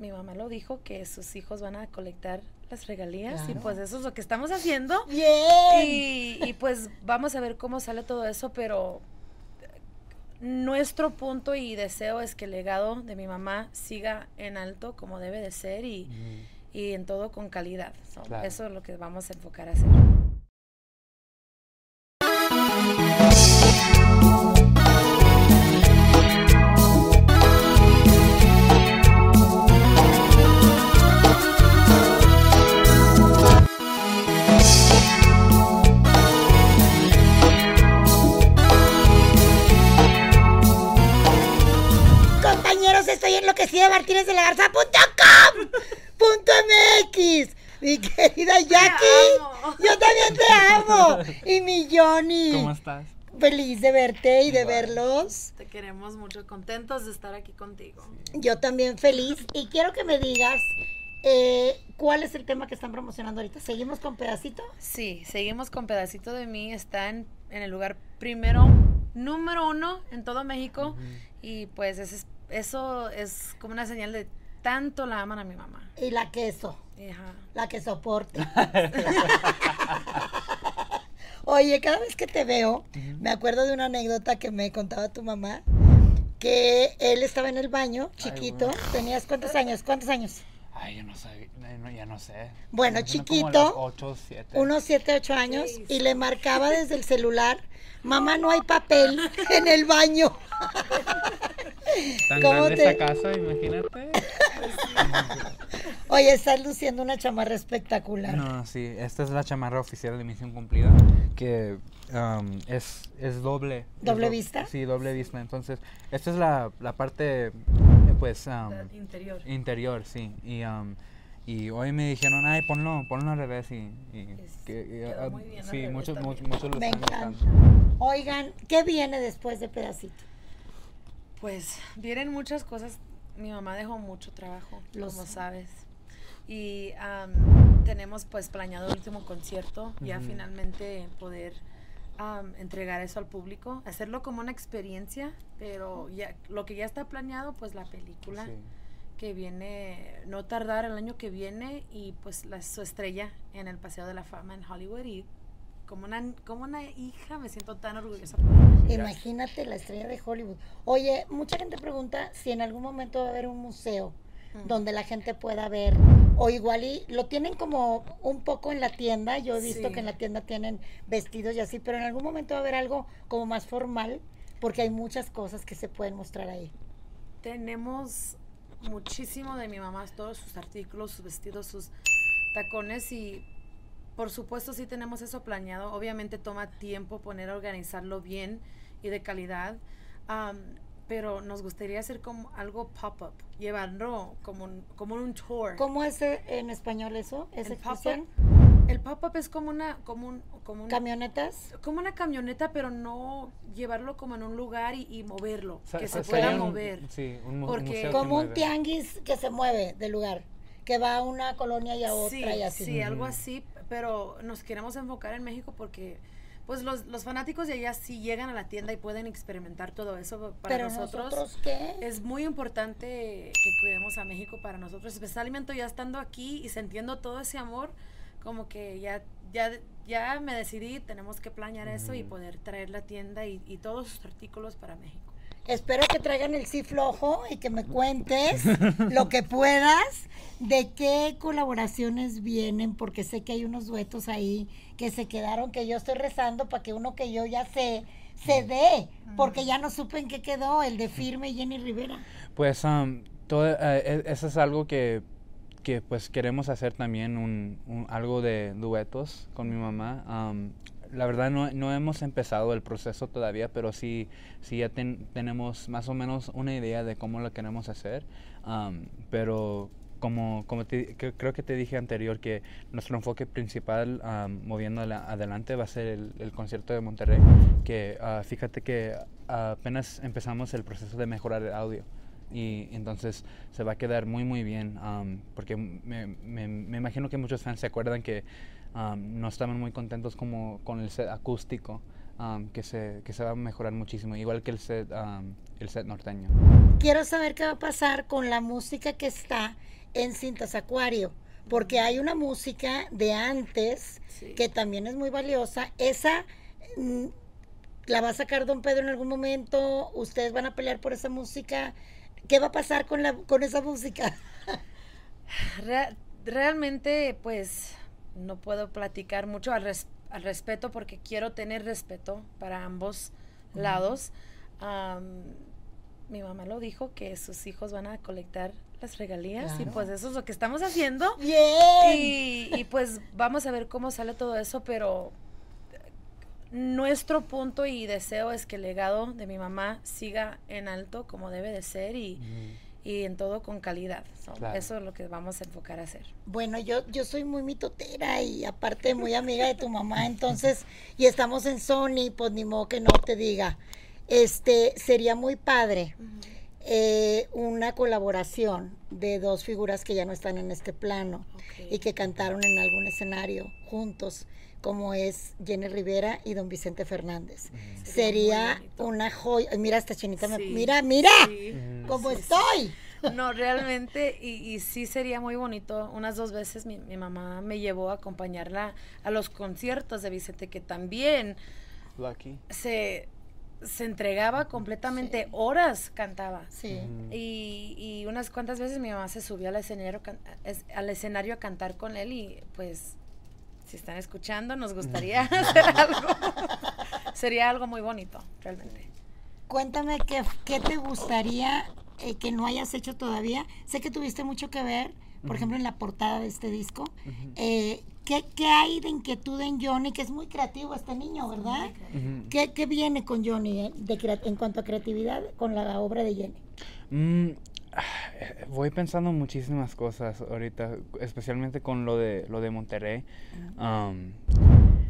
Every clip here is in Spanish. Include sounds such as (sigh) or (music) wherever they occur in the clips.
mi mamá lo dijo, que sus hijos van a colectar las regalías y pues eso es lo que estamos haciendo. Bien. Y, y pues vamos a ver cómo sale todo eso, pero nuestro punto y deseo es que el legado de mi mamá siga en alto como debe de ser y, y en todo con calidad. So, Claro. Eso es lo que vamos a enfocar a hacer. Compañeros, estoy enloquecida Martínez de la Garza.com. Punto MX. Mi querida Jackie, yo también te amo. Y mi Johnny. ¿Cómo estás? Feliz de verte y de Igual. verlos. Te queremos mucho, contentos de estar aquí contigo. Yo también feliz. Y quiero que me digas eh, cuál es el tema que están promocionando ahorita. ¿Seguimos con pedacito? Sí, seguimos con Pedacito de mí. Está en, en el lugar primero, número uno en todo México. Y pues ese es- eso es como una señal de tanto la aman a mi mamá. Y la queso. Ajá. La que soporte. (laughs) Oye, cada vez que te veo, me acuerdo de una anécdota que me contaba tu mamá, que él estaba en el baño, chiquito. bueno. ¿Tenías cuántos años? ¿Cuántos años? Ay, yo no sé, no, ya no sé. Bueno, chiquito, Como 8, 7. Unos 7, 8 años, Sí, y le marcaba desde el celular, mamá, no hay papel (laughs) en el baño. Tan ¿cómo grande te- esa casa, imagínate. (laughs) Oye, estás luciendo una chamarra espectacular. No, sí, esta es la chamarra oficial de Misión Cumplida, que um, es, es doble. es ¿Doble do- vista? Sí, doble vista. Entonces, esta es la, la parte, pues, um, interior. interior, sí. Y, um, y hoy me dijeron, ay, ponlo, ponlo al revés y... y Es- que- y, quedó ah, muy bien al sí, revés muchos, muchos, muchos lo Me están encanta. gustando. Oigan, ¿qué viene después de pedacito? Pues vienen muchas cosas. Mi mamá dejó mucho trabajo, Lo como sé. sabes. Y am, tenemos pues planeado el último concierto, ya Ujú. finalmente poder am, entregar eso al público, hacerlo como una experiencia, pero ya lo que ya está planeado, pues la película Sí. que viene, no tardar el año que viene y pues la, su estrella en el Paseo de la Fama en Hollywood y como una, como una hija me siento tan orgullosa. Imagínate la estrella de Hollywood. Oye, mucha gente pregunta si en algún momento va a haber un museo Donde la gente pueda ver, o igual y lo tienen como un poco en la tienda, yo he visto Sí. que en la tienda tienen vestidos y así, pero en algún momento va a haber algo como más formal, porque hay muchas cosas que se pueden mostrar ahí. Tenemos muchísimo de mi mamá, todos sus artículos, sus vestidos, sus tacones y por supuesto sí tenemos eso planeado. Obviamente toma tiempo poner a organizarlo bien y de calidad, pero nos gustaría hacer como algo pop-up, llevarlo como un, como un tour. ¿Cómo es eh, en español eso? ¿Esa El pop-up, el pop-up es como una, como un, como un- ¿Camionetas? como una camioneta, pero no llevarlo como en un lugar y, y moverlo, Sa- que se pueda sería un- mover. sí, un, Porque- museo Como un tianguis que se mueve de lugar, que va a una colonia y a otra sí, y así. Sí, algo así, pero nos queremos enfocar en México porque pues los, los fanáticos de allá sí llegan a la tienda y pueden experimentar todo eso para Pero nosotros. nosotros, ¿qué? Es muy importante que cuidemos a México para nosotros, especialmente ya estando aquí y sintiendo todo ese amor, como que ya ya ya me decidí, tenemos que planear eso y poder traer la tienda y, y todos sus artículos para México. Espero que traigan el sí flojo y que me cuentes (laughs) lo que puedas de qué colaboraciones vienen, porque sé que hay unos duetos ahí que se quedaron, que yo estoy rezando para que uno que yo ya sé se dé, porque ya no supe en qué quedó el de Firme y Jenny Rivera. Pues um, todo, eh, e- eso es algo que, que pues queremos hacer también, un, un- algo de duetos con mi mamá. Um, la verdad no, no hemos empezado el proceso todavía, pero sí, sí ya ten- tenemos más o menos una idea de cómo lo queremos hacer. Um, pero como, como te- cre- creo que te dije anterior, que nuestro enfoque principal um, moviendo la- adelante va a ser el, el concierto de Monterrey, que ah, fíjate que apenas empezamos el proceso de mejorar el audio y entonces se va a quedar muy muy bien um, porque me, me- me imagino que muchos fans se acuerdan que um, no estaban muy contentos como con el set acústico um, que, se, que se va a mejorar muchísimo, igual que el set, el set norteño. Quiero saber qué va a pasar con la música que está en Cintas Acuario, porque hay una música de antes Sí. que también es muy valiosa. Esa mm, la va a sacar Don Pedro en algún momento. Ustedes van a pelear por esa música. ¿Qué va a pasar con la con esa música? (laughs) Rea- realmente, pues, no puedo platicar mucho al, res- al respeto porque quiero tener respeto para ambos lados. Mi mamá lo dijo que sus hijos van a colectar las regalías y pues eso es lo que estamos haciendo. (laughs) Bien. Y, y, pues vamos a ver cómo sale todo eso, pero nuestro punto y deseo es que el legado de mi mamá siga en alto como debe de ser y, y en todo con calidad. So, Claro. Eso es lo que vamos a enfocar a hacer. Bueno, yo, yo soy muy mitotera y aparte muy amiga de tu mamá, entonces, y estamos en Sony, pues ni modo que no te diga. Este, sería muy padre eh, una colaboración de dos figuras que ya no están en este plano y que cantaron en algún escenario juntos, como es Jenny Rivera y don Vicente Fernández. Sería una joya. Mira, esta chinita, me- mira, mira, Sí. cómo Sí, sí. estoy. No, realmente, y, y sí sería muy bonito. Unas dos veces mi, mi mamá me llevó a acompañarla a los conciertos de Vicente, que también Lucky. se, se entregaba completamente, horas cantaba. Sí. Y, y unas cuantas veces mi mamá se subió al escenario, can- es- al escenario a cantar con él y pues si están escuchando nos gustaría (laughs) hacer algo. Sería algo muy bonito, realmente. Cuéntame qué, qué te gustaría eh, que no hayas hecho todavía. Sé que tuviste mucho que ver, por ejemplo, en la portada de este disco. Eh, ¿qué, qué hay de inquietud en Johnny? Que es muy creativo este niño, ¿verdad? ¿Qué, qué viene con Johnny eh, de en cuanto a creatividad con la obra de Jenny? Mm, (sighs) voy pensando muchísimas cosas ahorita, especialmente con lo de lo de Monterrey. Um,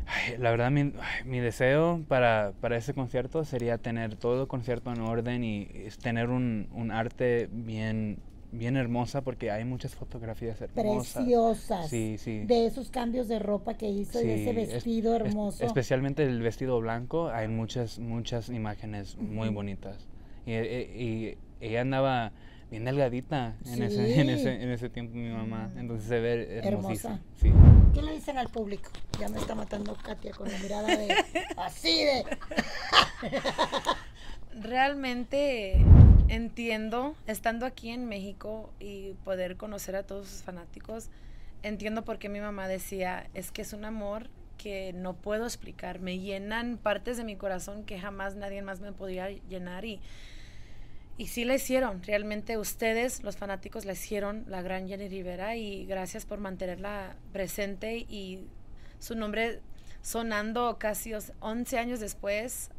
ay, la verdad, mi, ay, mi deseo para, para ese concierto sería tener todo el concierto en orden y es tener un, un arte bien, bien hermosa porque hay muchas fotografías hermosas. Preciosas. Sí, sí. De esos cambios de ropa que hizo y de ese Sí, es- vestido es- hermoso. especialmente el vestido blanco, hay muchas, muchas imágenes muy Ujú. bonitas. Y, y- y ella andaba bien delgadita en, ese, en, Sí. ese, en ese tiempo, mi mamá. Mm. Entonces se ve hermosísima. Hermosa. Sí. ¿Qué le dicen al público? Ya me está matando Katia con la mirada de (laughs) así de Realmente entiendo, estando aquí en México y poder conocer a todos sus fanáticos, entiendo por qué mi mamá decía, es que es un amor que no puedo explicar, me llenan partes de mi corazón que jamás nadie más me podía llenar y, y sí la hicieron, realmente ustedes, los fanáticos, la hicieron, la gran Jenny Rivera, y gracias por mantenerla presente y su nombre sonando casi os- 11 años después,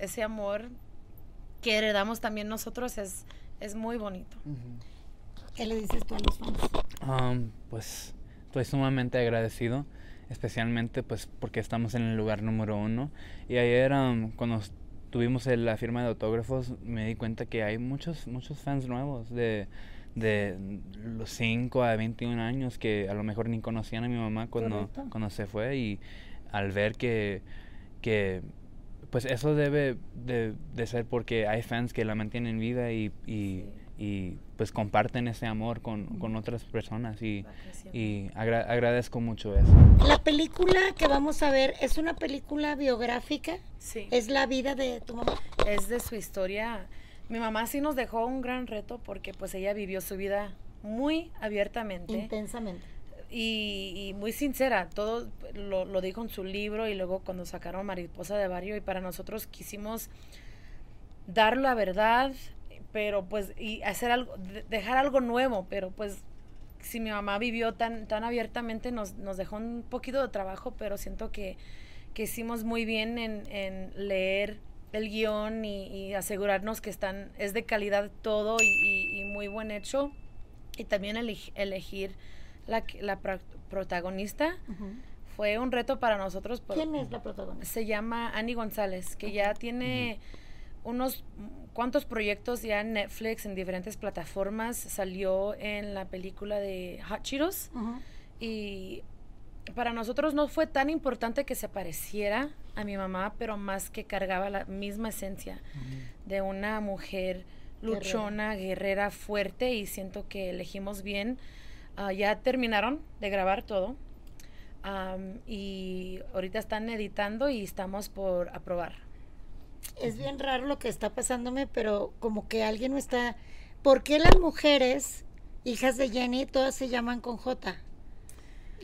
ese amor que heredamos también nosotros es, es muy bonito. ¿Qué le dices tú a los fans? Um, pues estoy sumamente agradecido, especialmente pues porque estamos en el lugar número uno. Y ayer um, cuando tuvimos el- la firma de autógrafos me di cuenta que hay muchos, muchos fans nuevos de, de los 5 a 21 años que a lo mejor ni conocían a mi mamá cuando, Correcto. cuando se fue y al ver que, que pues eso debe de, de ser porque hay fans que la mantienen viva y, y, y, pues comparten ese amor con, con otras personas y, y agra- agradezco mucho eso. La película que vamos a ver es una película biográfica. Sí. Es la vida de tu mamá. es de su historia. Mi mamá sí nos dejó un gran reto porque pues ella vivió su vida muy abiertamente Intensamente. Y, y muy sincera. Todo lo, lo dijo en su libro y luego cuando sacaron Mariposa de Barrio y para nosotros quisimos dar la verdad, pero pues y hacer algo, de- dejar algo nuevo, pero pues si mi mamá vivió tan, tan abiertamente nos, nos dejó un poquito de trabajo, pero siento que, que hicimos muy bien en, en leer el guion y, y asegurarnos que están, es de calidad todo y, y- y muy buen hecho. Y también eleg- elegir la, la pro- protagonista fue un reto para nosotros. por- ¿Quién es la protagonista? se llama Annie González, que ya tiene unos cuantos proyectos ya en Netflix, en diferentes plataformas. Salió en la película de Hot Cheetos y para nosotros no fue tan importante que se pareciera a mi mamá, pero más que cargaba la misma esencia de una mujer luchona, guerrera, fuerte y siento que elegimos bien. Ah, ya terminaron de grabar todo am, y ahorita están editando y estamos por aprobar. Es bien raro lo que está pasándome, pero como que alguien no está... ¿Por qué las mujeres, hijas de Jenny, todas se llaman con J?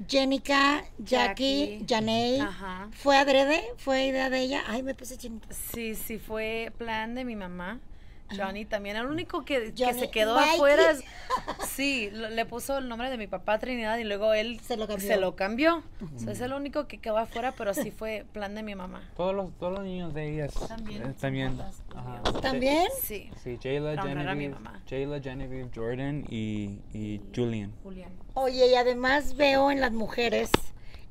Jenica, Jackie. Janey. Ajá. ¿Fue adrede? ¿Fue idea de ella? Ay, me puse chinita. Sí, sí, fue plan de mi mamá. Johnny también, el único que, que se quedó Mikey. afuera, es- (laughs) sí, lo- le puso el nombre de mi papá Trinidad y luego él Se lo cambió. se lo cambió. O sea, es el único que quedó afuera, pero sí fue plan de mi mamá. Todos los, todos los niños de ellas También eh, también. ajá. ¿También? Sí, Sí, Jayla, Genevieve. Jayla, Genevieve, Jordan y, y Julian. Julián. Oye, y además veo en las mujeres,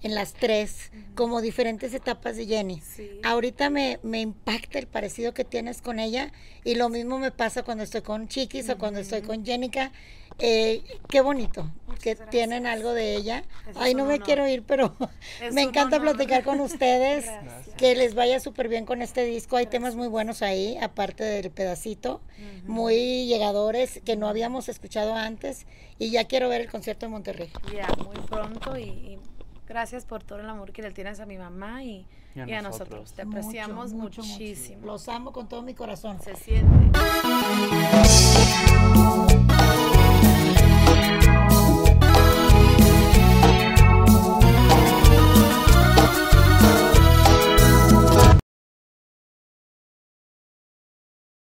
en las tres, como diferentes etapas de Jenny. Sí. Ahorita me, me impacta el parecido que tienes con ella y lo mismo me pasa cuando estoy con Chiquis o cuando estoy con Jenica. Eh, qué bonito Muchas que gracias. tienen algo de ella. Eso Ay, es no un me honor. quiero ir, pero (laughs) Es me encanta honor. platicar con (laughs) ustedes. Gracias. Que les vaya súper bien con este disco. Hay temas muy buenos ahí, aparte del pedacito. Muy llegadores que no habíamos escuchado antes. Y ya quiero ver el concierto en Monterrey. Ya, muy pronto y, y gracias por todo el amor que le tienes a mi mamá y, Y a y a nosotros. nosotros. Te apreciamos Mucho, mucho, mucho. muchísimo. Los amo con todo mi corazón. Se siente.